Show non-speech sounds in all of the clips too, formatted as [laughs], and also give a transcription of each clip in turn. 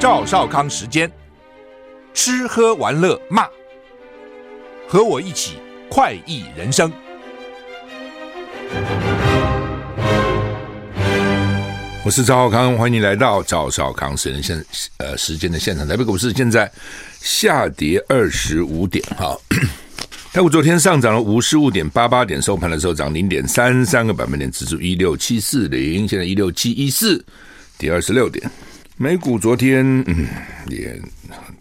赵少康时间，吃喝玩乐骂，和我一起快意人生。我是赵少康，欢迎你来到赵少康时间现呃时间的现场。台北股市现在下跌二十五点，哈，[clears throat] 台股昨天上涨了五十五点八八点，收盘的时候涨零点三三个百分点，指数一六七四零，现在一六七一四，跌二十六点。美股昨天嗯也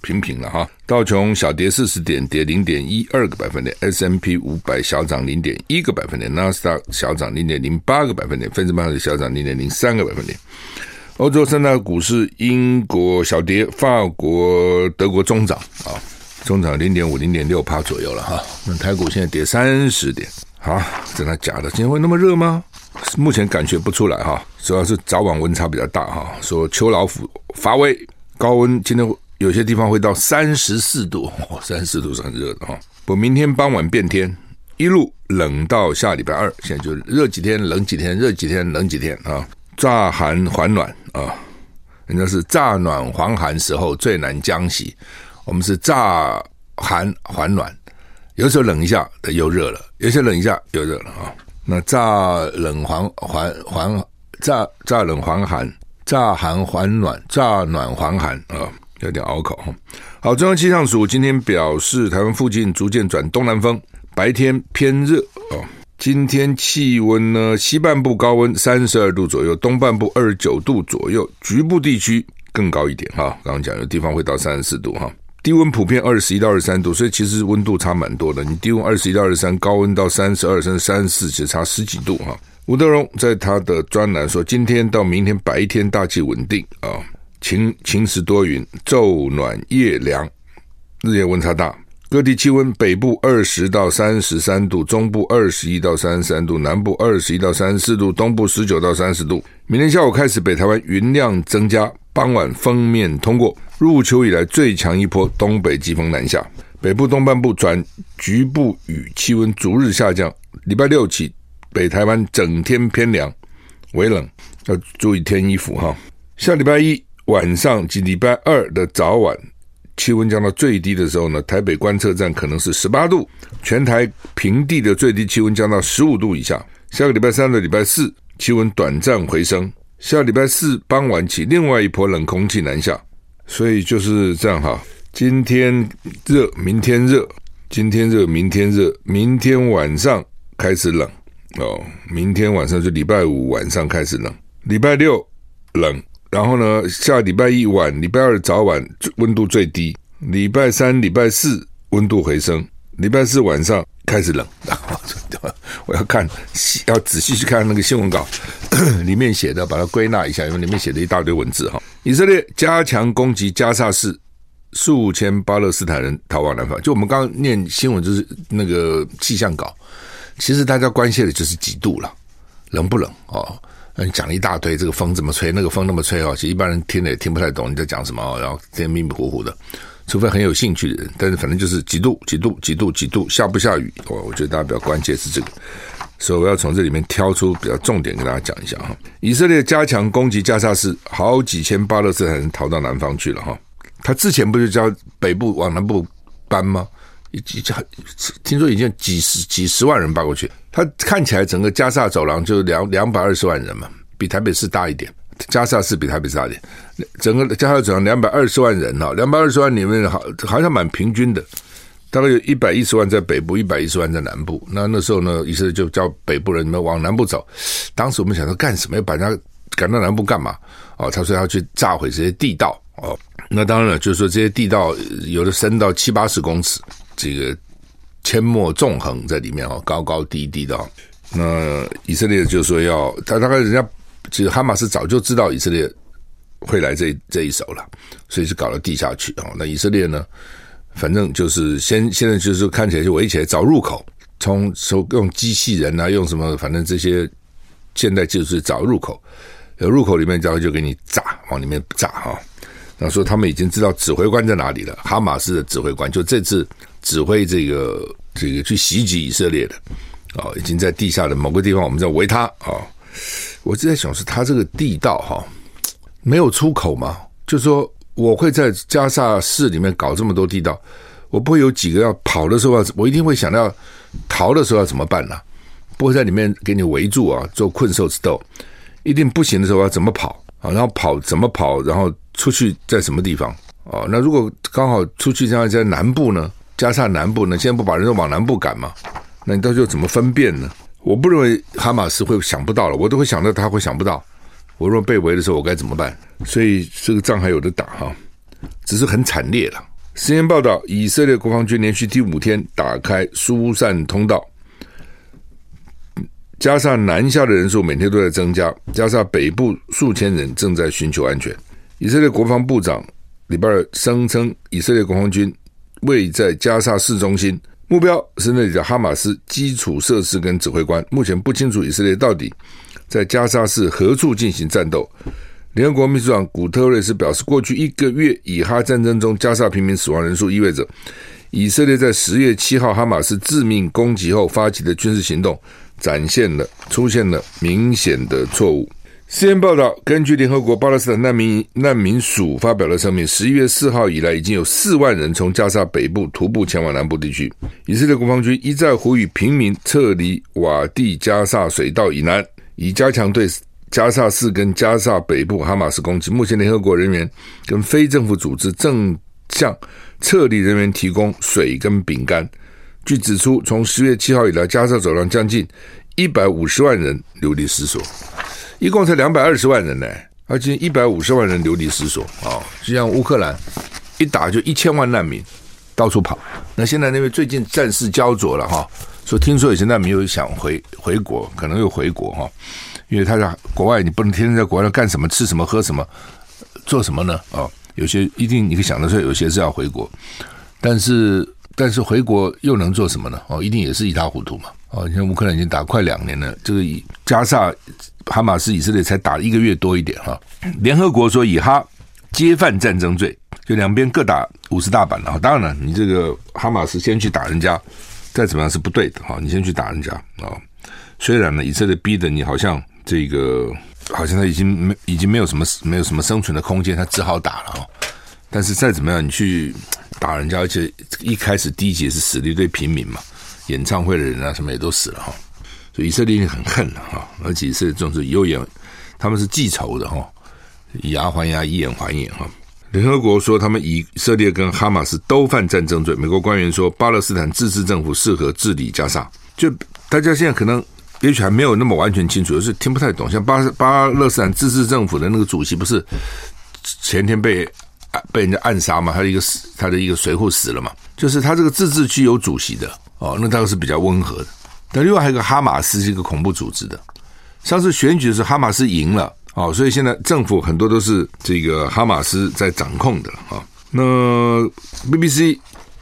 平平了哈，道琼小跌四十点，跌零点一二个百分点；S M P 五百小涨零点一个百分点；纳斯达小涨零点零八个百分点；费城半导体小涨零点零三个百分点。欧洲三大股市，英国小跌，法国、德国中涨啊，中涨零点五、零点六趴左右了哈。那台股现在跌三十点，啊，真的假的？今天会那么热吗？目前感觉不出来哈，主要是早晚温差比较大哈。说秋老虎发威，高温今天有些地方会到三十四度，三十四度是很热的哈。不，明天傍晚变天，一路冷到下礼拜二。现在就热几天，冷几天，热几天，冷几天啊。乍寒还暖啊，人家是乍暖还寒时候最难将息，我们是乍寒还暖，有时候冷一下又热了，有些冷一下又热了啊。那乍冷还还还乍乍冷还寒，乍寒还暖，乍暖还寒啊，有点拗口哈。好，中央气象署今天表示，台湾附近逐渐转东南风，白天偏热哦。今天气温呢，西半部高温三十二度左右，东半部二十九度左右，局部地区更高一点哈。刚刚讲有地方会到三十四度哈。低温普遍二十一到二十三度，所以其实温度差蛮多的。你低温二十一到二十三，高温到三十二甚至三十四，其实差十几度哈。吴德荣在他的专栏说，今天到明天白天大气稳定啊，晴晴时多云，昼暖夜凉，日夜温差大。各地气温：北部二十到三十三度，中部二十一到三十三度，南部二十一到三十四度，东部十九到三十度。明天下午开始，北台湾云量增加。傍晚封面通过，入秋以来最强一波东北季风南下，北部东半部转局部雨，气温逐日下降。礼拜六起，北台湾整天偏凉，微冷，要注意添衣服哈。下礼拜一晚上及礼拜二的早晚，气温降到最低的时候呢，台北观测站可能是十八度，全台平地的最低气温降到十五度以下。下个礼拜三的礼拜四，气温短暂回升。下礼拜四傍晚起，另外一波冷空气南下，所以就是这样哈。今天热，明天热，今天热，明天热，明天晚上开始冷哦。明天晚上就礼拜五晚上开始冷，礼拜六冷，然后呢，下礼拜一晚，礼拜二早晚温度最低，礼拜三、礼拜四温度回升，礼拜四晚上开始冷。[laughs] 我要看，要仔细去看那个新闻稿 [coughs] 里面写的，把它归纳一下，因为里面写了一大堆文字哈。以色列加强攻击加萨市，数千巴勒斯坦人逃往南方。就我们刚刚念新闻，就是那个气象稿，其实大家关心的就是几度了，冷不冷哦？那你讲了一大堆，这个风怎么吹，那个风那么吹哦，其实一般人听了也听不太懂你在讲什么哦，然后天迷迷糊糊的。除非很有兴趣的人，但是反正就是几度几度几度几度，下不下雨？我我觉得大家比较关键是这个，所以我要从这里面挑出比较重点跟大家讲一下哈。以色列加强攻击加沙市，好几千巴勒斯坦人逃到南方去了哈。他之前不是叫北部往南部搬吗？已经听说已经几十几十万人搬过去。他看起来整个加沙走廊就两两百二十万人嘛，比台北市大一点。加沙是比台北大点，整个加沙总共两百二十万人哈，两百二十万里面好好像蛮平均的，大概有一百一十万在北部，一百一十万在南部。那那时候呢，以色列就叫北部人你们往南部走。当时我们想说干什么要把人家赶到南部干嘛？哦，他说要去炸毁这些地道哦。那当然了，就是说这些地道有的深到七八十公尺，这个阡陌纵横在里面哦，高高低低的。那以色列就说要他大概人家其实哈马斯早就知道以色列会来这这一手了，所以就搞到地下去哦。那以色列呢，反正就是先现在就是看起来就围起来找入口，从从用机器人啊，用什么反正这些现代技术找入口，入口里面然后就给你炸，往里面炸哈。那说他们已经知道指挥官在哪里了，哈马斯的指挥官就这次指挥这个这个去袭击以色列的。啊，已经在地下的某个地方，我们在围他啊！我就在想，是他这个地道哈，没有出口嘛？就是说，我会在加萨市里面搞这么多地道，我不会有几个要跑的时候，我一定会想到逃的时候要怎么办呢？不会在里面给你围住啊，做困兽之斗，一定不行的时候要怎么跑啊？然后跑怎么跑？然后出去在什么地方啊？那如果刚好出去这样在南部呢？加萨南部呢？现在不把人都往南部赶吗？那你到时候怎么分辨呢？我不认为哈马斯会想不到了，我都会想到他会想不到。我若被围的时候，我该怎么办？所以这个仗还有的打哈，只是很惨烈了。CNN 报道，以色列国防军连续第五天打开疏散通道，加上南下的人数每天都在增加，加上北部数千人正在寻求安全。以色列国防部长礼拜二声称，以色列国防军位在加沙市中心。目标是那里的哈马斯基础设施跟指挥官。目前不清楚以色列到底在加沙市何处进行战斗。联合国秘书长古特瑞斯表示，过去一个月以哈战争中加沙平民死亡人数，意味着以色列在十月七号哈马斯致命攻击后发起的军事行动展现了出现了明显的错误。Cn 报道，根据联合国巴勒斯坦难民难民署发表的声明，十一月四号以来，已经有四万人从加沙北部徒步前往南部地区。以色列国防军一再呼吁平民撤离瓦蒂加沙水道以南，以加强对加沙市跟加沙北部哈马斯攻击。目前，联合国人员跟非政府组织正向撤离人员提供水跟饼干。据指出，从十月七号以来，加沙走廊将近一百五十万人流离失所。一共才两百二十万人呢，而且一百五十万人流离失所啊！就像乌克兰一打就一千万难民到处跑。那现在那边最近战事焦灼了哈，说听说有些难民又想回回国，可能又回国哈，因为他在国外，你不能天天在国外干什么、吃什么、喝什么、做什么呢？啊，有些一定你可以想得出来，有些是要回国，但是但是回国又能做什么呢？哦，一定也是一塌糊涂嘛！哦，你看乌克兰已经打快两年了，这个以加萨。哈马斯以色列才打了一个月多一点哈，联合国说以哈皆犯战争罪，就两边各打五十大板了哈。当然了，你这个哈马斯先去打人家，再怎么样是不对的哈。你先去打人家啊，虽然呢以色列逼得你好像这个好像他已经没已经没有什么没有什么生存的空间，他只好打了哈。但是再怎么样，你去打人家，而且一开始第一节是死了一堆平民嘛，演唱会的人啊什么也都死了哈。以色列很恨了哈，而且是这种是有眼，他们是记仇的哈，以牙还牙，以眼还眼哈。联合国说，他们以色列跟哈马斯都犯战争罪。美国官员说，巴勒斯坦自治政府适合治理加沙。就大家现在可能也许还没有那么完全清楚，就是听不太懂。像巴巴勒斯坦自治政府的那个主席，不是前天被被人家暗杀嘛？他的一个，他的一个随扈死了嘛？就是他这个自治区有主席的哦，那大概是比较温和的。但另外还有一个哈马斯是一个恐怖组织的，上次选举的时候哈马斯赢了哦，所以现在政府很多都是这个哈马斯在掌控的啊。那 BBC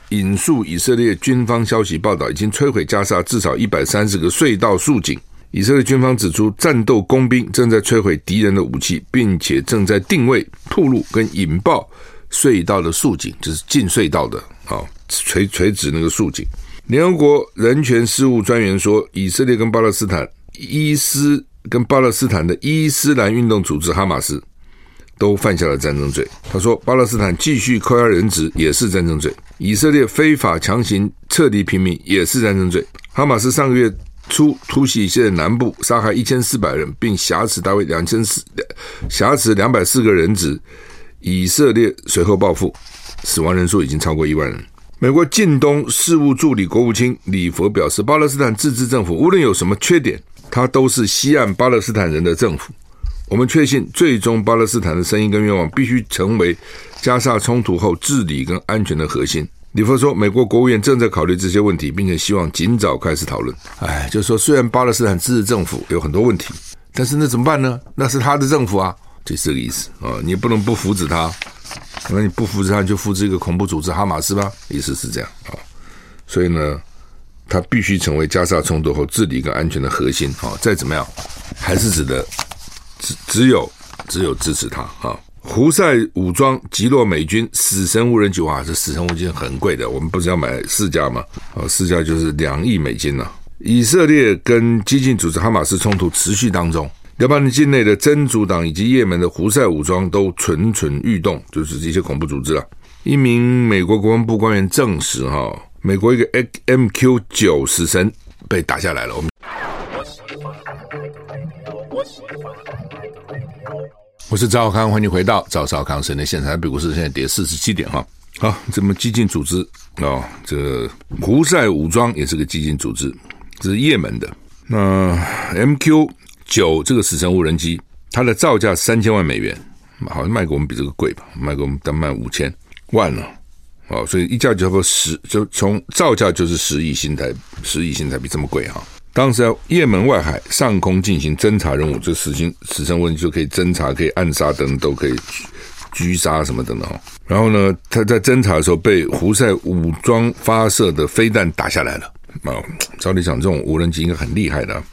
引述以色列军方消息报道，已经摧毁加沙至少一百三十个隧道竖井。以色列军方指出，战斗工兵正在摧毁敌人的武器，并且正在定位、暴露跟引爆隧道的竖井，就是进隧道的啊，垂垂直那个竖井。联合国人权事务专员说，以色列跟巴勒斯坦伊斯跟巴勒斯坦的伊斯兰运动组织哈马斯都犯下了战争罪。他说，巴勒斯坦继续扣押人质也是战争罪，以色列非法强行撤离平民也是战争罪。哈马斯上个月初突袭以色列南部，杀害一千四百人，并挟持大约两千四挟持两百四个人质。以色列随后报复，死亡人数已经超过一万人。美国近东事务助理国务卿李佛表示，巴勒斯坦自治政府无论有什么缺点，它都是西岸巴勒斯坦人的政府。我们确信，最终巴勒斯坦的声音跟愿望必须成为加沙冲突后治理跟安全的核心。李佛说，美国国务院正在考虑这些问题，并且希望尽早开始讨论。哎，就是说，虽然巴勒斯坦自治政府有很多问题，但是那怎么办呢？那是他的政府啊，就是这个意思啊，你不能不扶持他。那你不扶持他，就扶持一个恐怖组织哈马斯吧？意思是这样啊。所以呢，他必须成为加沙冲突后治理跟安全的核心啊。再怎么样，还是指的只只有只有支持他啊。胡塞武装击落美军死神无人机，哇，这死神无人机很贵的，我们不是要买四架吗？啊，四架就是两亿美金呢、以色列跟激进组织哈马斯冲突持续当中，黎巴嫩境内的真主党以及也门的胡塞武装都蠢蠢欲动，就是这些恐怖组织啊。一名美国国防部官员证实，哈，美国一个 MQ 九死神被打下来了。我们。我是赵少康，欢迎回到赵少康神的现场。台北股市现在跌四十七点哈。好，这么激进组织、哦，这胡塞武装也是个激进组织，这是也门的。那 MQ 九这个死神无人机，它的造价三千万美元，好像卖给我们比这个贵吧？卖给我们单卖五千万了。哦，所以一架就差不十，就从造价就是十亿新台，十亿新台币这么贵哈。当时在也门外海上空进行侦察任务，就死星死神无人机就可以侦察，可以暗杀等，都可以狙杀什么等等。然后呢，他在侦察的时候被胡塞武装发射的飞弹打下来了。啊，照理讲，这种无人机应该很厉害的，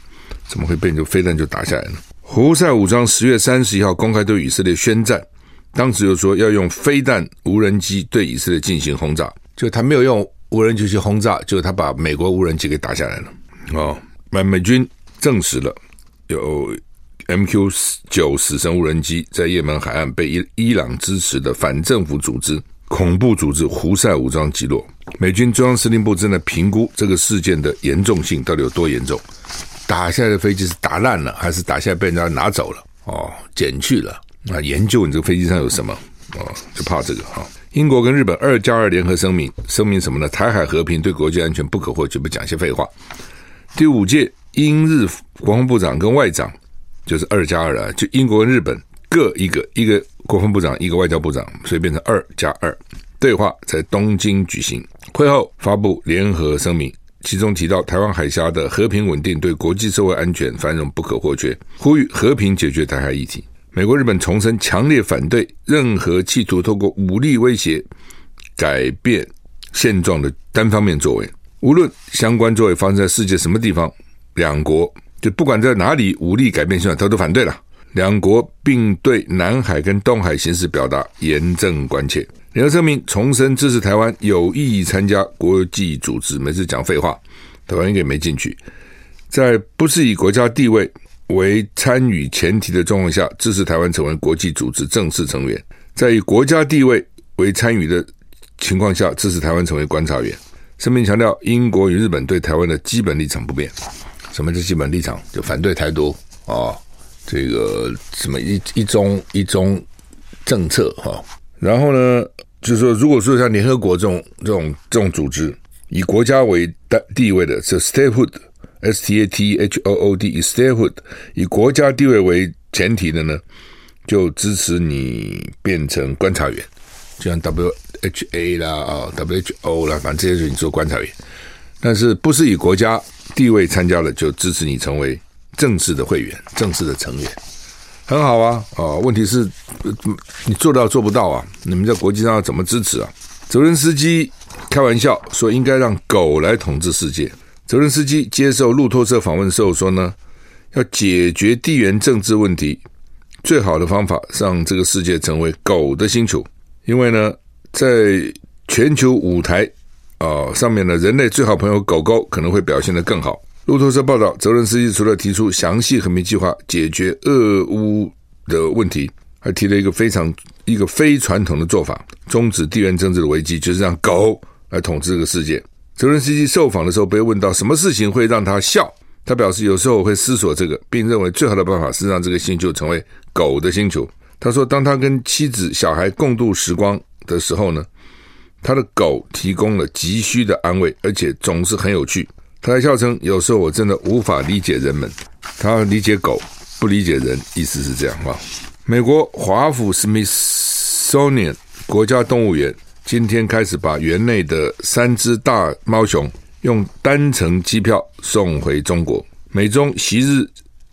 怎么会被这飞弹就打下来呢？胡塞武装十月三十一号公开对以色列宣战，当时就说要用飞弹无人机对以色列进行轰炸，就他没有用无人机去轰炸，就他把美国无人机给打下来了。哦。美美军证实了有 MQ 九死神无人机在也门海岸被伊伊朗支持的反政府组织恐怖组织胡塞武装击落。美军中央司令部正在评估这个事件的严重性到底有多严重。打下来的飞机是打烂了，还是打下来被人家拿走了？哦，捡去了。那研究你这个飞机上有什么？哦，就怕这个哈。英国跟日本二加二联合声明，声明什么呢？台海和平对国际安全不可或缺，不讲些废话。第五届英日国防部长跟外长就是二加二啊，就英国跟日本各一个，一个国防部长，一个外交部长，所以变成二加二。对话在东京举行，会后发布联合声明，其中提到台湾海峡的和平稳定对国际社会安全繁荣不可或缺，呼吁和平解决台海议题。美国、日本重申强烈反对任何企图透过武力威胁改变现状的单方面作为。无论相关作为发生在世界什么地方，两国就不管在哪里武力改变现状，他都反对了。两国并对南海跟东海形势表达严正关切。联合声明重申支持台湾有意参加国际组织，每次讲废话，台湾应该也没进去。在不是以国家地位为参与前提的状况下，支持台湾成为国际组织正式成员；在以国家地位为参与的情况下，支持台湾成为观察员。声明强调，英国与日本对台湾的基本立场不变。什么是基本立场？就反对台独啊、这个什么一一中一中政策哈、哦。然后呢，就是说，如果说像联合国这种这种这种组织，以国家为地位的，是 statehood，s t a t h o o d，以 statehood 以国家地位为前提的呢，就支持你变成观察员，就像 W。H A 啦啊，W H O 啦，反正这些就你做观察员，但是不是以国家地位参加的，就支持你成为正式的会员、正式的成员，很好啊啊！问题是，你做到做不到啊？你们在国际上要怎么支持啊？泽伦斯基开玩笑说，应该让狗来统治世界。泽伦斯基接受路透社访问的时候说呢，要解决地缘政治问题，最好的方法让这个世界成为狗的星球，因为呢。在全球舞台啊、上面呢，人类最好朋友狗狗可能会表现得更好。路透社报道，泽伦斯基除了提出详细和平计划解决俄乌的问题，还提了一个非常一个非传统的做法，终止地缘政治的危机，就是让狗来统治这个世界。泽伦斯基受访的时候被问到什么事情会让他笑，他表示有时候我会思索这个，并认为最好的办法是让这个星球成为狗的星球。他说，当他跟妻子、小孩共度时光。的时候呢，他的狗提供了急需的安慰，而且总是很有趣。他还笑称：“有时候我真的无法理解人们，他理解狗，不理解人。”意思是这样哈。美国华府 Smithsonian 国家动物园今天开始把园内的三只大猫熊用单程机票送回中国。美中昔日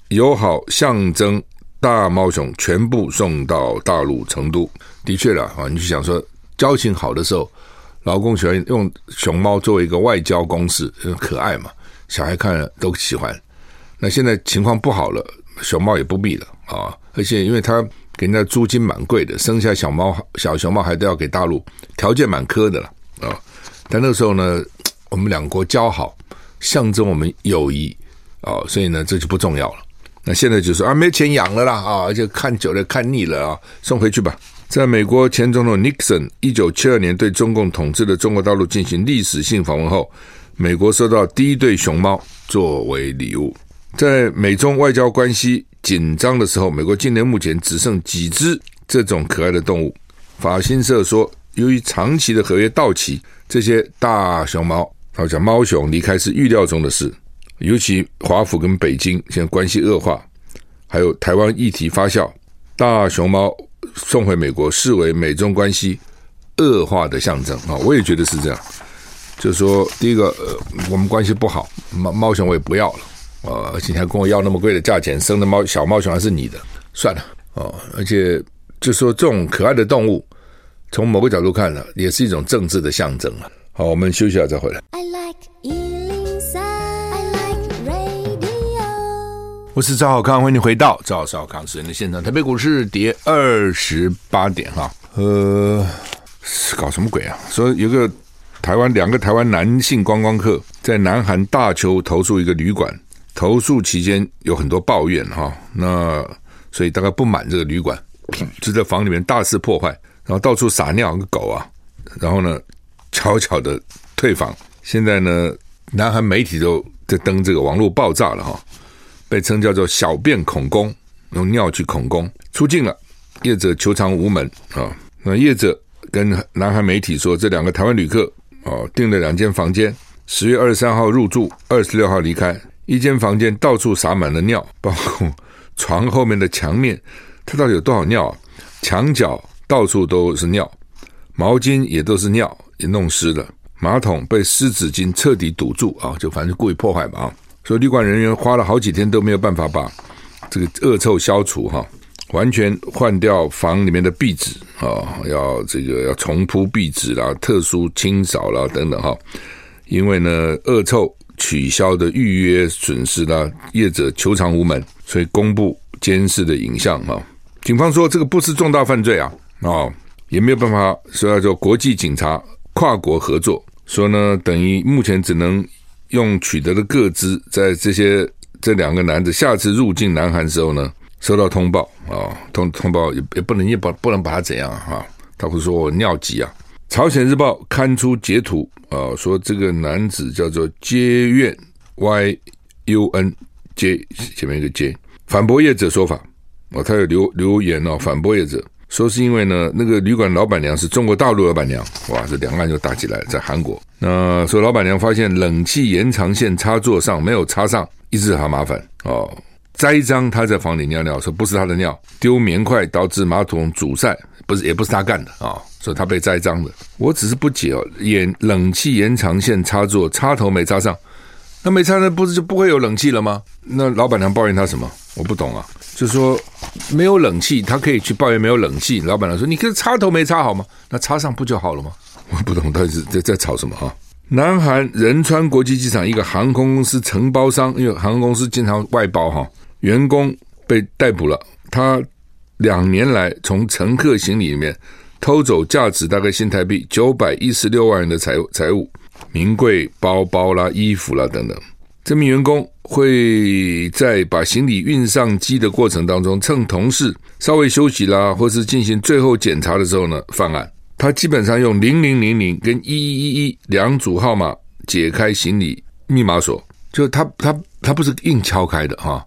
友好象征大猫熊全部送到大陆成都。的确了啊，你就想说交情好的时候，老公喜欢用熊猫作为一个外交公式，可爱嘛，小孩看了都喜欢。那现在情况不好了，熊猫也不必了啊！而且因为他给人家租金蛮贵的，生下小猫小熊猫还都要给大陆，条件蛮苛的了啊！但那时候呢，我们两国交好，象征我们友谊啊，所以呢这就不重要了。那现在就说啊，没钱养了啦啊，而且看久了看腻了啊，送回去吧。在美国前总统尼克森一九七二年对中共统治的中国大陆进行历史性访问后，美国收到第一对熊猫作为礼物。在美中外交关系紧张的时候，美国境内目前只剩几只这种可爱的动物。法新社说，由于长期的合约到期，这些大熊猫，好像猫熊离开是预料中的事。尤其华府跟北京现在关系恶化，还有台湾议题发酵，大熊猫送回美国视为美中关系恶化的象征啊！我也觉得是这样，就是说，第一个，呃，我们关系不好，猫猫熊我也不要了。啊，而且还跟我要那么贵的价钱，生的猫小猫熊还是你的，算了哦。而且就说这种可爱的动物，从某个角度看呢，也是一种政治的象征啊。好，我们休息一下再回来。我是赵少康，欢迎你回到赵少康时间的现场。台北股市跌二十八点哈，呃，搞什么鬼啊？说有个台湾两个台湾男性观光客在南韩大邱投诉一个旅馆。投诉期间有很多抱怨哈，那所以大概不满这个旅馆，就在房里面大肆破坏，然后到处撒尿个狗啊，然后呢悄悄的退房。现在呢，南韩媒体都在登这个网络爆炸了哈，被称叫做“小便恐攻”，用尿去恐攻，出境了。业者求偿无门啊，那业者跟南韩媒体说，这两个台湾旅客啊订了两间房间，十月二十三号入住，二十六号离开。一间房间到处洒满了尿，包括床后面的墙面，它到底有多少尿啊？墙角到处都是尿，毛巾也都是尿，也弄湿了。马桶被湿纸巾彻底堵住啊！就反正故意破坏吧啊！所以旅馆人员花了好几天都没有办法把这个恶臭消除哈，完全换掉房里面的壁纸啊，要这个要重铺壁纸啦，特殊清扫啦等等哈，因为呢恶臭。取消的预约损失呢，业者求偿无门，所以公布监视的影像哈。警方说这个不是重大犯罪啊，哦，也没有办法说要做国际警察跨国合作，说呢等于目前只能用取得的各资，在这些这两个男子下次入境南韩的时候呢，收到通报啊，通通报也也不能也不不能把他怎样啊，他会说我尿急啊。朝鲜日报刊出截图啊，说这个男子叫做接院 Y U N 接前面一个接，反驳业者说法哦，他有留留言哦，反驳业者说是因为呢，那个旅馆老板娘是中国大陆老板娘，哇，这两岸就打起来，在韩国。那说老板娘发现冷气延长线插座上没有插上，一直很麻烦哦。栽赃他在房里尿尿，说不是他的尿，丢棉块导致马桶阻塞，不是也不是他干的啊。哦说他被栽赃的，我只是不解哦。延冷气延长线插座插头没插上，那没插上不是就不会有冷气了吗？那老板娘抱怨他什么？我不懂啊。就说没有冷气，他可以去抱怨没有冷气。老板娘说：“你这插头没插好吗？那插上不就好了吗？” [laughs] 我不懂他是在在吵什么哈。南韩仁川国际机场一个航空公司承包商，因为航空公司经常外包哈，员工被逮捕了。他两年来从乘客行李里面。偷走价值大概新台币九百一十六万元的财财物，名贵包包啦、衣服啦等等。这名员工会在把行李运上机的过程当中，趁同事稍微休息啦，或是进行最后检查的时候呢，犯案。他基本上用零零零零跟一一一一两组号码解开行李密码锁，就他他他不是硬敲开的哈，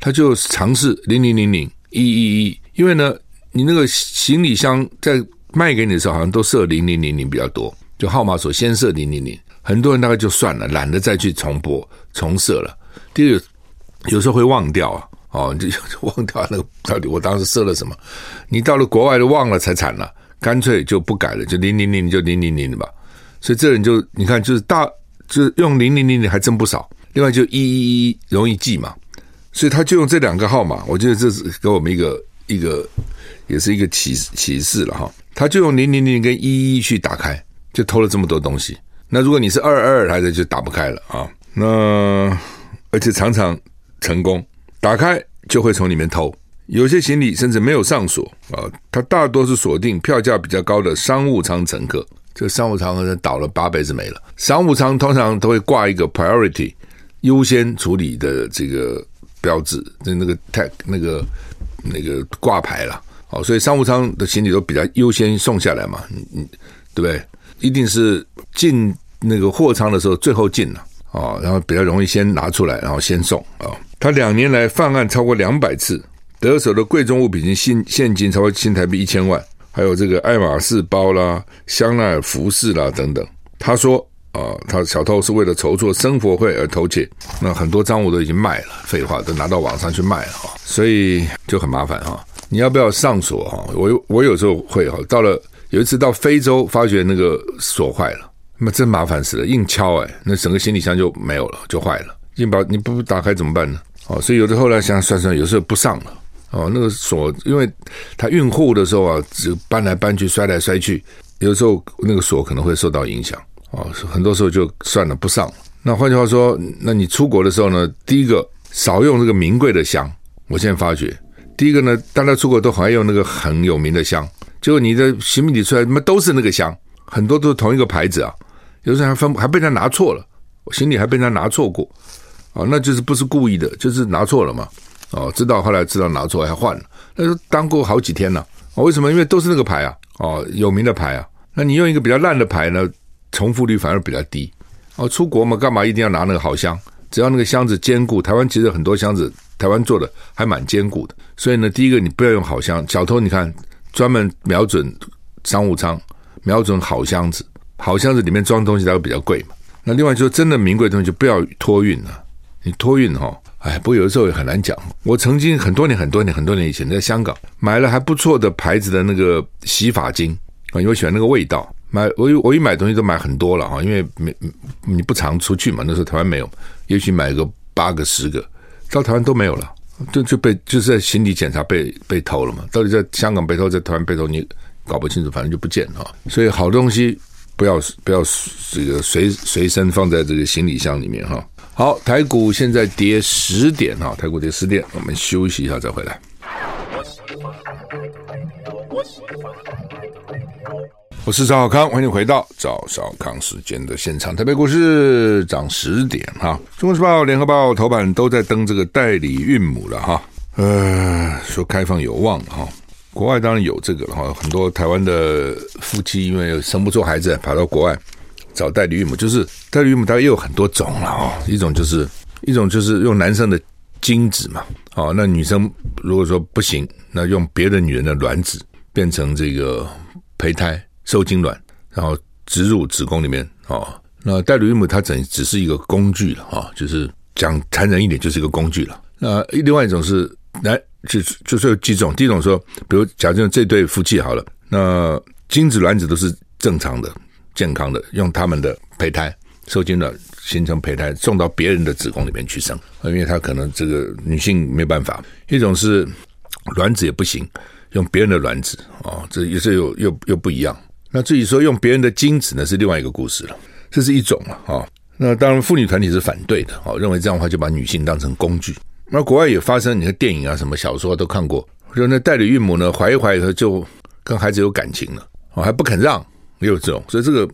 他就尝试零零零零一一一，因为呢。你那个行李箱在卖给你的时候，好像都设零零零零比较多，就号码锁先设零零零，很多人大概就算了，懒得再去重播重设了。第二，有时候会忘掉啊，哦，[laughs] 就忘掉那个到底我当时设了什么？你到了国外都忘了才惨了，干脆就不改了，就零零零就零零零的吧。所以这人就你看，就是大就是用零零零的还真不少。另外就一一一容易记嘛，所以他就用这两个号码。我觉得这是给我们一个一个也是一个启启示了哈。他就用零零零跟一一一去打开，就偷了这么多东西。那如果你是二二，还是就打不开了啊？那而且常常成功打开，就会从里面偷。有些行李甚至没有上锁啊，它大多是锁定票价比较高的商务舱乘客。这商务舱可能倒了八辈子没了。商务舱通常都会挂一个 priority 优先处理的这个标志，就那个 tag 那个那个挂牌了。哦，所以商务舱的行李都比较优先送下来嘛，嗯，对不对？一定是进那个货仓的时候最后进了啊，然后比较容易先拿出来，然后先送啊。他两年来犯案超过两百次。得手的贵重物品及现现金超过新台币一千万，还有这个爱马仕包啦、香奈儿服饰啦等等。他说啊，他小偷是为了筹措生活费而偷窃，那很多赃物都已经卖了，废话都拿到网上去卖了哈，所以就很麻烦哈。你要不要上锁哈？我我有时候会哈，到了有一次到非洲，发觉那个锁坏了，那真麻烦死了，硬敲哎，那整个行李箱就没有了，就坏了。硬把你不打开怎么办呢？哦，所以有的后来想算算，有时候不上了。哦，那个锁，因为他运货的时候啊，只搬来搬去，摔来摔去，有时候那个锁可能会受到影响。哦，很多时候就算了，不上。那换句话说，那你出国的时候呢，第一个少用这个名贵的香。我现在发觉，第一个呢，大家出国都还用那个很有名的香，结果你的行李出来，他妈都是那个香，很多都是同一个牌子啊。有时候还分还被他拿错了，我行李还被他拿错过。哦，那就是不是故意的，就是拿错了嘛。哦，知道后来知道拿错还换了，那就当过好几天了。哦，为什么？因为都是那个牌啊，哦，有名的牌啊。那你用一个比较烂的牌呢，重复率反而比较低。哦，出国嘛，干嘛一定要拿那个好箱？只要那个箱子坚固，台湾其实很多箱子台湾做的还蛮坚固的。所以呢，第一个你不要用好箱，小偷你看专门瞄准商务舱，瞄准好箱子，好箱子里面装东西它会比较贵嘛。那另外就是真的名贵的东西就不要托运了，你托运哈。哎，不过有的时候也很难讲。我曾经很多年、很多年、很多年以前在香港买了还不错的牌子的那个洗发精啊，因为喜欢那个味道。买我我一买东西都买很多了哈，因为没你不常出去嘛。那时候台湾没有，也许买个八个、十个，到台湾都没有了，就就被就是在行李检查被被偷了嘛。到底在香港被偷，在台湾被偷，你搞不清楚，反正就不见了。所以好东西不要不要这个随随身放在这个行李箱里面哈。好，台股现在跌十点哈，台股跌十点，我们休息一下再回来。我是赵小康，欢迎回到赵小康时间的现场。台北股市涨十点哈，中国时报、联合报头版都在登这个代理孕母了哈，呃，说开放有望哈。国外当然有这个了哈，很多台湾的夫妻因为生不出孩子，跑到国外。找代理孕母，就是代理孕母，它也有很多种了哦。一种就是一种就是用男生的精子嘛，哦，那女生如果说不行，那用别的女人的卵子变成这个胚胎受精卵，然后植入子宫里面哦。那代理孕母它整只是一个工具了啊，就是讲残忍一点，就是一个工具了。那另外一种是来就就是有几种，第一种说，比如假设这对夫妻好了，那精子卵子都是正常的。健康的用他们的胚胎受精卵形成胚胎送到别人的子宫里面去生，因为他可能这个女性没办法。一种是卵子也不行，用别人的卵子啊，这也是又又又不一样。那至于说用别人的精子呢，是另外一个故事了。这是一种了啊。那当然妇女团体是反对的啊，认为这样的话就把女性当成工具。那国外也发生，你看电影啊、什么小说都看过，就那代理孕母呢怀一怀以后就跟孩子有感情了，哦还不肯让。也有这种，所以这个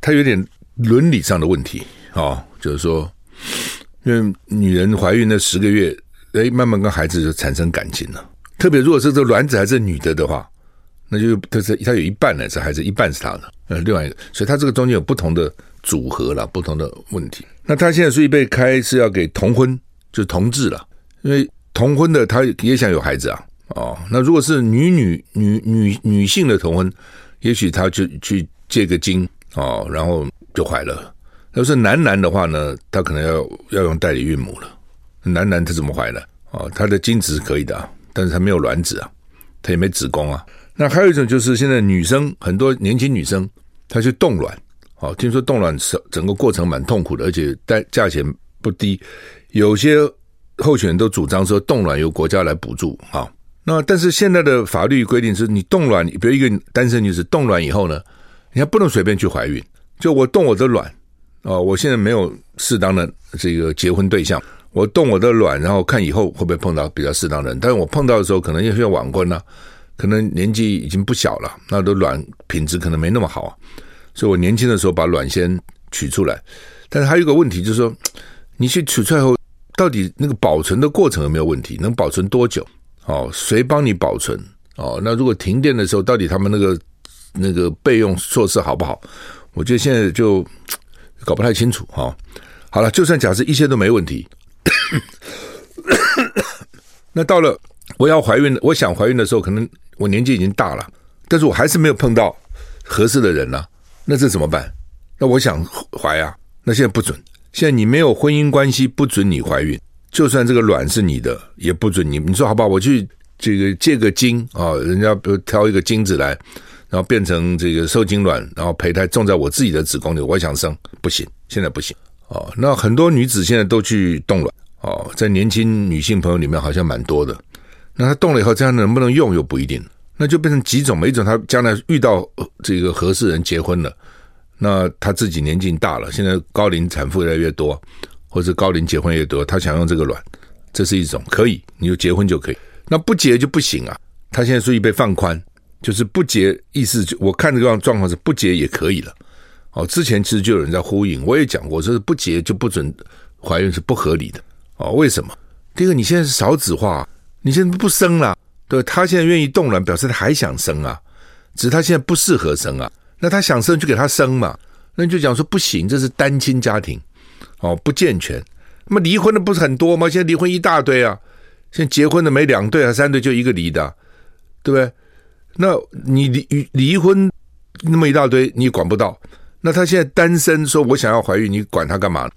它有点伦理上的问题啊、哦，就是说，因为女人怀孕那十个月，哎，慢慢跟孩子就产生感情了。特别如果是这卵子还是女的的话，那就它是它有一半呢是孩子，一半是他的，呃，另外一个，所以它这个中间有不同的组合了，不同的问题。那他现在所以被开是要给同婚，就同志了，因为同婚的他也想有孩子啊，哦，那如果是女女女女女性的同婚。也许他就去借个精哦，然后就怀了。要是男男的话呢，他可能要要用代理孕母了。男男他怎么怀的？哦，他的精子是可以的，但是他没有卵子啊，他也没子宫啊。那还有一种就是现在女生很多年轻女生她去冻卵，哦，听说冻卵整整个过程蛮痛苦的，而且代价钱不低。有些候选人都主张说冻卵由国家来补助啊。那但是现在的法律规定是你冻卵，比如一个单身女子冻卵以后呢，你还不能随便去怀孕。就我冻我的卵啊，我现在没有适当的这个结婚对象，我冻我的卵，然后看以后会不会碰到比较适当的人。但是我碰到的时候，可能也需要晚婚了。可能年纪已经不小了，那的卵品质可能没那么好，所以我年轻的时候把卵先取出来。但是还有一个问题就是说，你去取出来后，到底那个保存的过程有没有问题？能保存多久？哦，谁帮你保存？哦，那如果停电的时候，到底他们那个那个备用措施好不好？我觉得现在就搞不太清楚哈。好了，就算假设一切都没问题，[coughs] 那到了我要怀孕，我想怀孕的时候，可能。我年纪已经大了，但是我还是没有碰到合适的人呢、那这怎么办？那我想怀啊，那现在不准。现在你没有婚姻关系，不准你怀孕。就算这个卵是你的，也不准你。你说好不好？我去这个借个精啊，人家比如挑一个精子来，然后变成这个受精卵，然后胚胎种在我自己的子宫里，我想生，不行，现在不行。哦，那很多女子现在都去冻卵哦，在年轻女性朋友里面好像蛮多的。那他动了以后，这样能不能用又不一定，那就变成几种，每一种他将来遇到这个合适人结婚了，那他自己年纪大了，现在高龄产妇越来越多，或者高龄结婚越多，他想用这个卵，这是一种可以，你就结婚就可以。那不结就不行啊，他现在属于被放宽，就是不结，意思就我看这个状况是不结也可以了。哦，之前其实就有人在呼应，我也讲过，说是不结就不准怀孕是不合理的。哦，为什么？第一个，你现在是少子化。你现在不生了，对，他现在愿意冻卵，表示他还想生啊，只是他现在不适合生啊。那他想生就给他生嘛，那你就讲说不行，这是单亲家庭，哦，不健全。那么离婚的不是很多吗？现在离婚一大堆啊，现在结婚的没两对啊，三对就一个离的，对不对？那你离离婚那么一大堆，你管不到。那他现在单身，说我想要怀孕，你管他干嘛？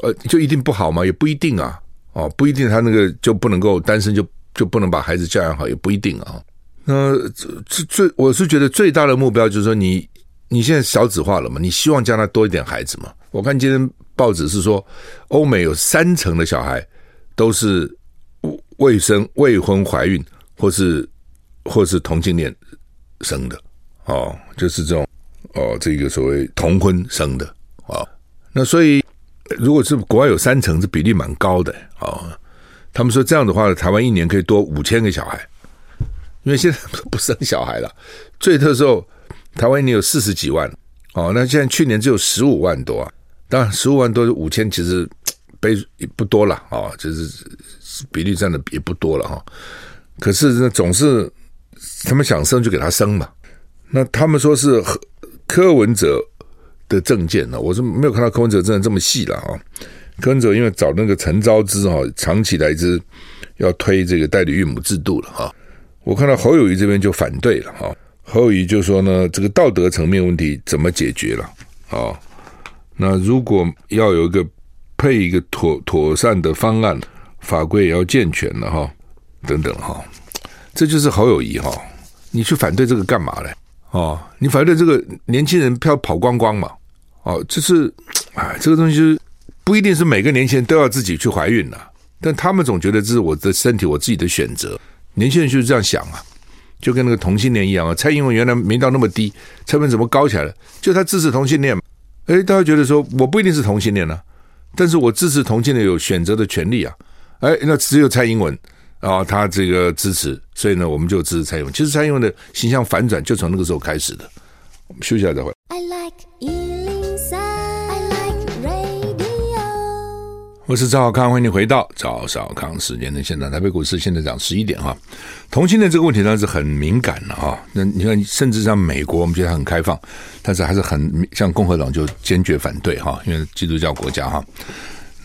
呃，就一定不好吗？也不一定啊，哦，不一定他那个就不能够单身就。就不能把孩子教养好，也不一定啊。那这最我是觉得最大的目标就是说你，你现在少子化了嘛？你希望将来多一点孩子嘛？我看今天报纸是说，欧美有三成的小孩都是未生未婚怀孕，或是或是同性恋生的哦，就是这种哦，这个所谓同婚生的啊、哦。那所以如果是国外有三成，这比例蛮高的。哦他们说这样的话，台湾一年可以多五千个小孩，因为现在不生小孩了。最特时候，台湾一年有四十几万，哦，那现在去年只有十五万多啊。当然，十五万多五千其实 [tsk] 倍不多了啊、就是比例占的也不多了哈、可是呢，总是他们想生就给他生嘛。那他们说是柯文哲的政见呢，我是没有看到柯文哲真的这么细了啊。文哲因为找那个陈昭之哈，长期来之要推这个代理孕母制度了哈。我看到侯友谊这边就反对了哈。侯友谊就说呢，这个道德层面问题怎么解决了啊？那如果要有一个配一个妥妥善的方案，法规也要健全了哈，等等哈。这就是侯友谊哈，你去反对这个干嘛嘞？哦，你反对这个年轻人票跑光光嘛？哦，就是哎，这个东西是。不一定是每个年轻人都要自己去怀孕了，但他们总觉得这是我的身体，我自己的选择。年轻人就是这样想啊，就跟那个同性恋一样啊。蔡英文原来没到那么低，蔡英文怎么高起来了？就他支持同性恋嘛。诶，大家觉得说我不一定是同性恋呢、但是我支持同性恋有选择的权利啊。诶，那只有蔡英文啊，他这个支持，所以呢，我们就支持蔡英文。其实蔡英文的形象反转就从那个时候开始的。我们休息一下再回。I like 我是赵少康，欢迎你回到赵少康时间的现场。台北股市现在涨十一点哈。同性恋这个问题呢是很敏感的哈。那你看，甚至像美国，我们觉得很开放，但是还是很像共和党就坚决反对哈，因为基督教国家哈。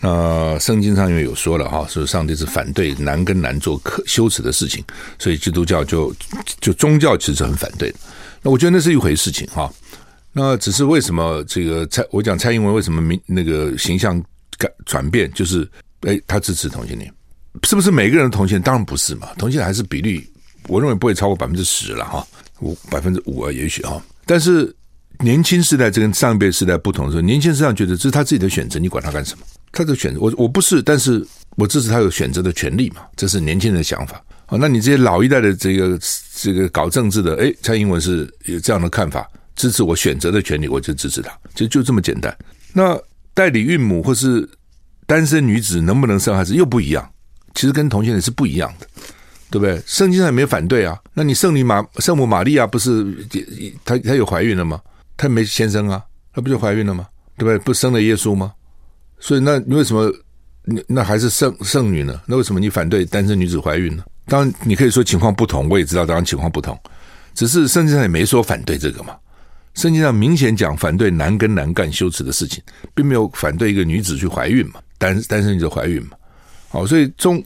那圣经上也有说了哈，是上帝是反对男跟男做可羞耻的事情，所以基督教就就宗教其实很反对。那我觉得那是一回事情哈。那只是为什么这个蔡我讲蔡英文为什么明那个形象？转变就是，哎，他支持同性恋，是不是每个人的同性恋？当然不是嘛，同性恋还是比例，我认为不会超过百分之十了哈。五百分之五啊，也许哈。但是年轻时代这跟上一辈时代不同的时候，年轻时代觉得这是他自己的选择，你管他干什么？他的选择，我我不是，但是我支持他有选择的权利嘛，这是年轻人的想法。啊，那你这些老一代的这个这个搞政治的，诶，蔡英文是有这样的看法，支持我选择的权利，我就支持他，就就这么简单。那代理孕母或是单身女子能不能生孩子又不一样，其实跟同性恋是不一样的，对不对？圣经上也没有反对啊。那你圣女玛圣母玛利亚不是她她有怀孕了吗？她没先生啊，她不就怀孕了吗？对不对？不生了耶稣吗？所以那你为什么你那还是圣圣女呢？那为什么你反对单身女子怀孕呢？当然，你可以说情况不同，我也知道当然情况不同，只是圣经上也没说反对这个嘛。圣经上明显讲反对男跟男干羞耻的事情，并没有反对一个女子去怀孕嘛，单单身女子怀孕嘛。好，所以宗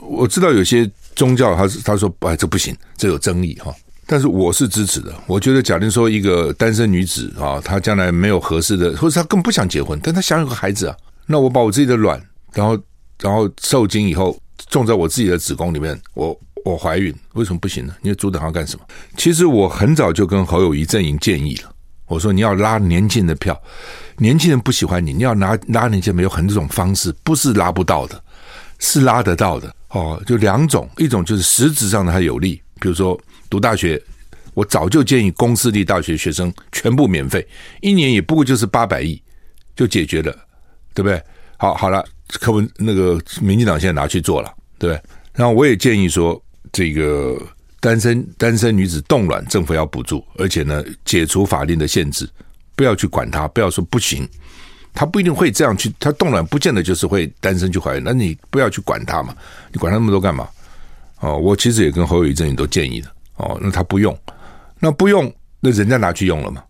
我知道有些宗教他他说哎这不行，这有争议哈。但是我是支持的，我觉得假定说一个单身女子啊，她将来没有合适的，或者她根本不想结婚，但她想有个孩子啊，那我把我自己的卵，然后然后受精以后。种在我自己的子宫里面，我我怀孕，为什么不行呢？你阻挡要干什么？其实我很早就跟侯友谊阵营建议了，我说你要拉年轻人的票，年轻人不喜欢你，你要拿拉年轻人，有很多种方式，不是拉不到的，是拉得到的哦。就两种，一种就是实质上的还有利，比如说读大学，我早就建议公私立大学学生全部免费，一年也不过就是八百亿就解决了，对不对？好，好了。课文那个民进党现在拿去做了，对？然后我也建议说，这个单身单身女子冻卵，政府要补助，而且呢，解除法令的限制，不要去管她，不要说不行，她不一定会这样去，她冻卵不见得就是会单身去怀孕，那你不要去管她嘛，你管她那么多干嘛？哦，我其实也跟侯友宜阵营都建议的，哦，那他不用，那不用，那人家拿去用了嘛，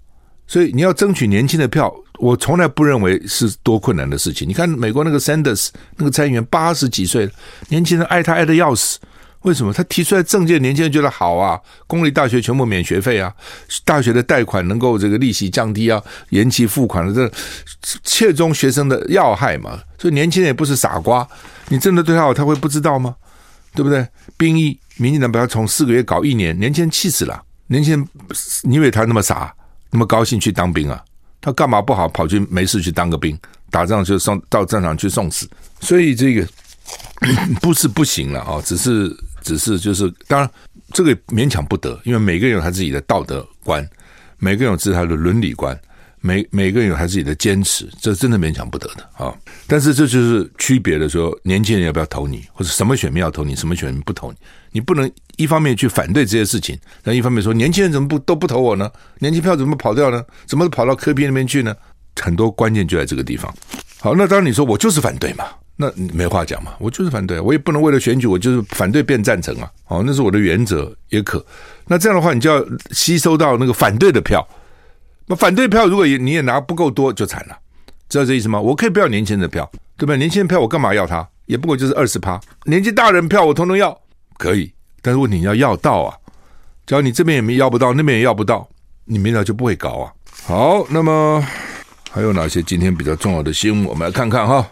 所以你要争取年轻的票。我从来不认为是多困难的事情。你看美国那个 Sanders 那个参议员八十几岁，年轻人爱他爱的要死。为什么？他提出来政见，年轻人觉得好啊，公立大学全部免学费啊，大学的贷款能够这个利息降低啊，延期付款的，这切中学生的要害嘛。所以年轻人也不是傻瓜，你真的对他好，他会不知道吗？对不对？兵役，民进党把他从四个月搞一年，年轻人气死了。年轻人，你以为他那么傻，那么高兴去当兵啊？他干嘛不好跑去没事去当个兵，打仗就送到战场去送死，所以这个 [coughs] 不是不行了啊，只是只是就是当然这个勉强不得，因为每个人有他自己的道德观，每个人有自己他的伦理观，每每个人有他自己的坚持，这真的勉强不得的啊。但是这就是区别的说，年轻人要不要投你，或者什么选民要投你，什么选民不投你，你不能。一方面去反对这些事情，那一方面说年轻人怎么不都不投我呢？年轻票怎么跑掉呢？怎么跑到柯 P 那边去呢？很多关键就在这个地方。好，那当然你说我就是反对嘛，那没话讲嘛，我就是反对，我也不能为了选举我就是反对变赞成啊。哦，那是我的原则也可。那这样的话，你就要吸收到那个反对的票。那反对票如果也你也拿不够多，就惨了。知道这意思吗？我可以不要年轻人的票，对吧？年轻人票我干嘛要他？也不过就是二十趴。年纪大人票我通通要，可以。但是问题你要要到啊，只要你这边也没要不到，那边也要不到，你民调就不会高啊。好，那么还有哪些今天比较重要的新闻？我们来看看哈。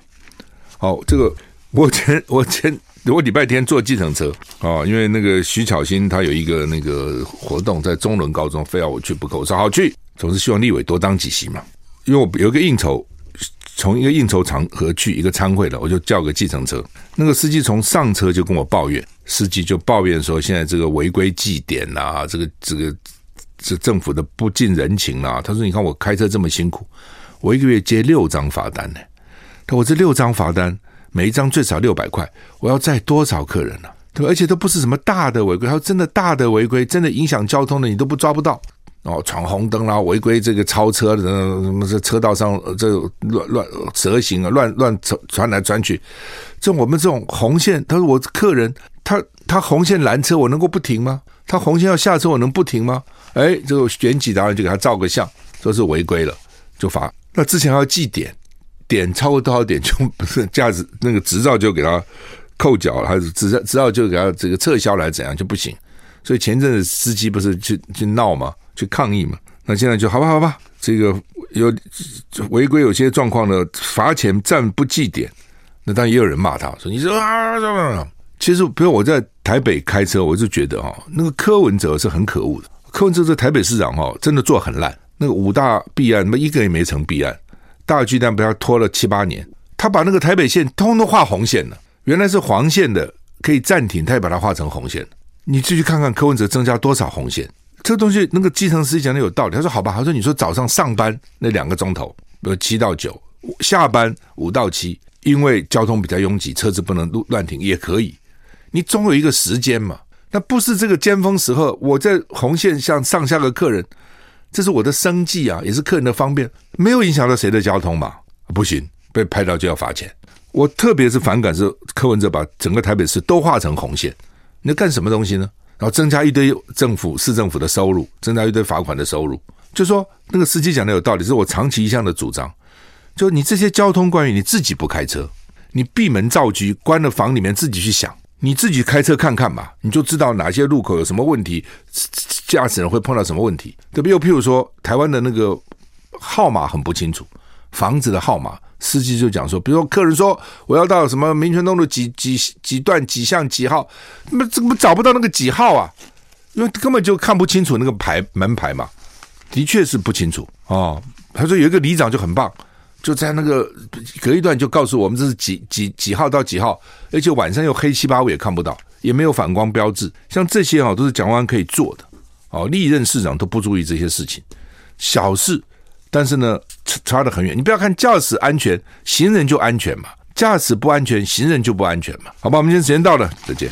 好，这个我前我前我礼拜天坐计程车啊，因为那个徐巧芯他有一个那个活动在中仑高中，非要我去不可，我说好去，总是希望立委多当几席嘛，因为我有一个应酬。从一个应酬场合去一个餐会了，我就叫个计程车。那个司机从上车就跟我抱怨，司机就抱怨说，现在这个违规记点呐、这个这个这政府的不近人情呐、啊。他说：“你看我开车这么辛苦，我一个月接六张罚单呢。他说我这六张罚单，每一张最少六百块，我要载多少客人呢、对吧？而且都不是什么大的违规，他说真的大的违规，真的影响交通的，你都不抓不到。”哦，闯红灯啦，违规这个超车的，什么这车道上这乱乱蛇行啊，乱乱传传来传去，这我们这种红线，他说我客人，他他红线拦车，我能够不停吗？他红线要下车，我能不停吗？哎，这个检举达人就给他照个相，说是违规了，就罚。那之前还要记点，点超过多少点就不是驾驶那个执照就给他扣缴了，还是执照执照就给他这个撤销来怎样就不行？所以前阵子司机不是去去闹嘛？去抗议嘛？那现在就好吧，好吧。这个有违规，有些状况呢，罚钱暂不计点。那当然也有人骂他说：“你说啊，其实，比如我在台北开车，我就觉得哈，那个柯文哲是很可恶的。柯文哲这台北市长哦，真的做很烂。那个五大弊案，那一个也没成弊案，大巨蛋被他拖了七八年，他把那个台北线通通画红线了，原来是黄线的可以暂停，他也把它画成红线。你继续看看柯文哲增加多少红线，这东西那个基层司机讲的有道理。他说好吧，他说你说早上上班那两个钟头，比如七到九，下班五到七，因为交通比较拥挤，车子不能乱停也可以，你总有一个时间嘛。那不是这个尖峰时候，我在红线上上下个客人。这是我的生计啊，也是客人的方便，没有影响到谁的交通嘛？不行，被拍到就要罚钱。我特别是反感是柯文哲把整个台北市都画成红线，你要干什么东西呢？然后增加一堆政府市政府的收入，增加一堆罚款的收入。就说那个司机讲的有道理，是我长期一向的主张。就你这些交通官员，你自己不开车，你闭门造车，关了房里面自己去想。你自己开车看看吧，你就知道哪些路口有什么问题，驾驶人会碰到什么问题，对不对？又譬如说，台湾的那个号码很不清楚，房子的号码，司机就讲说，比如说客人说我要到什么民权东路几几几段几巷几号，那怎么找不到那个几号啊？因为根本就看不清楚那个牌门牌嘛，的确是不清楚哦。他说有一个里长就很棒。就在那个隔一段就告诉我们这是几几几号到几号，而且晚上又黑七八五也看不到，也没有反光标志，像这些啊都是蒋万可以做的哦。历任市长都不注意这些事情，小事，但是呢差 [laughs] 差得很远。你不要看驾驶安全，行人就安全嘛；驾驶不安全，行人就不安全嘛。好吧，我们今天时间到了，再见。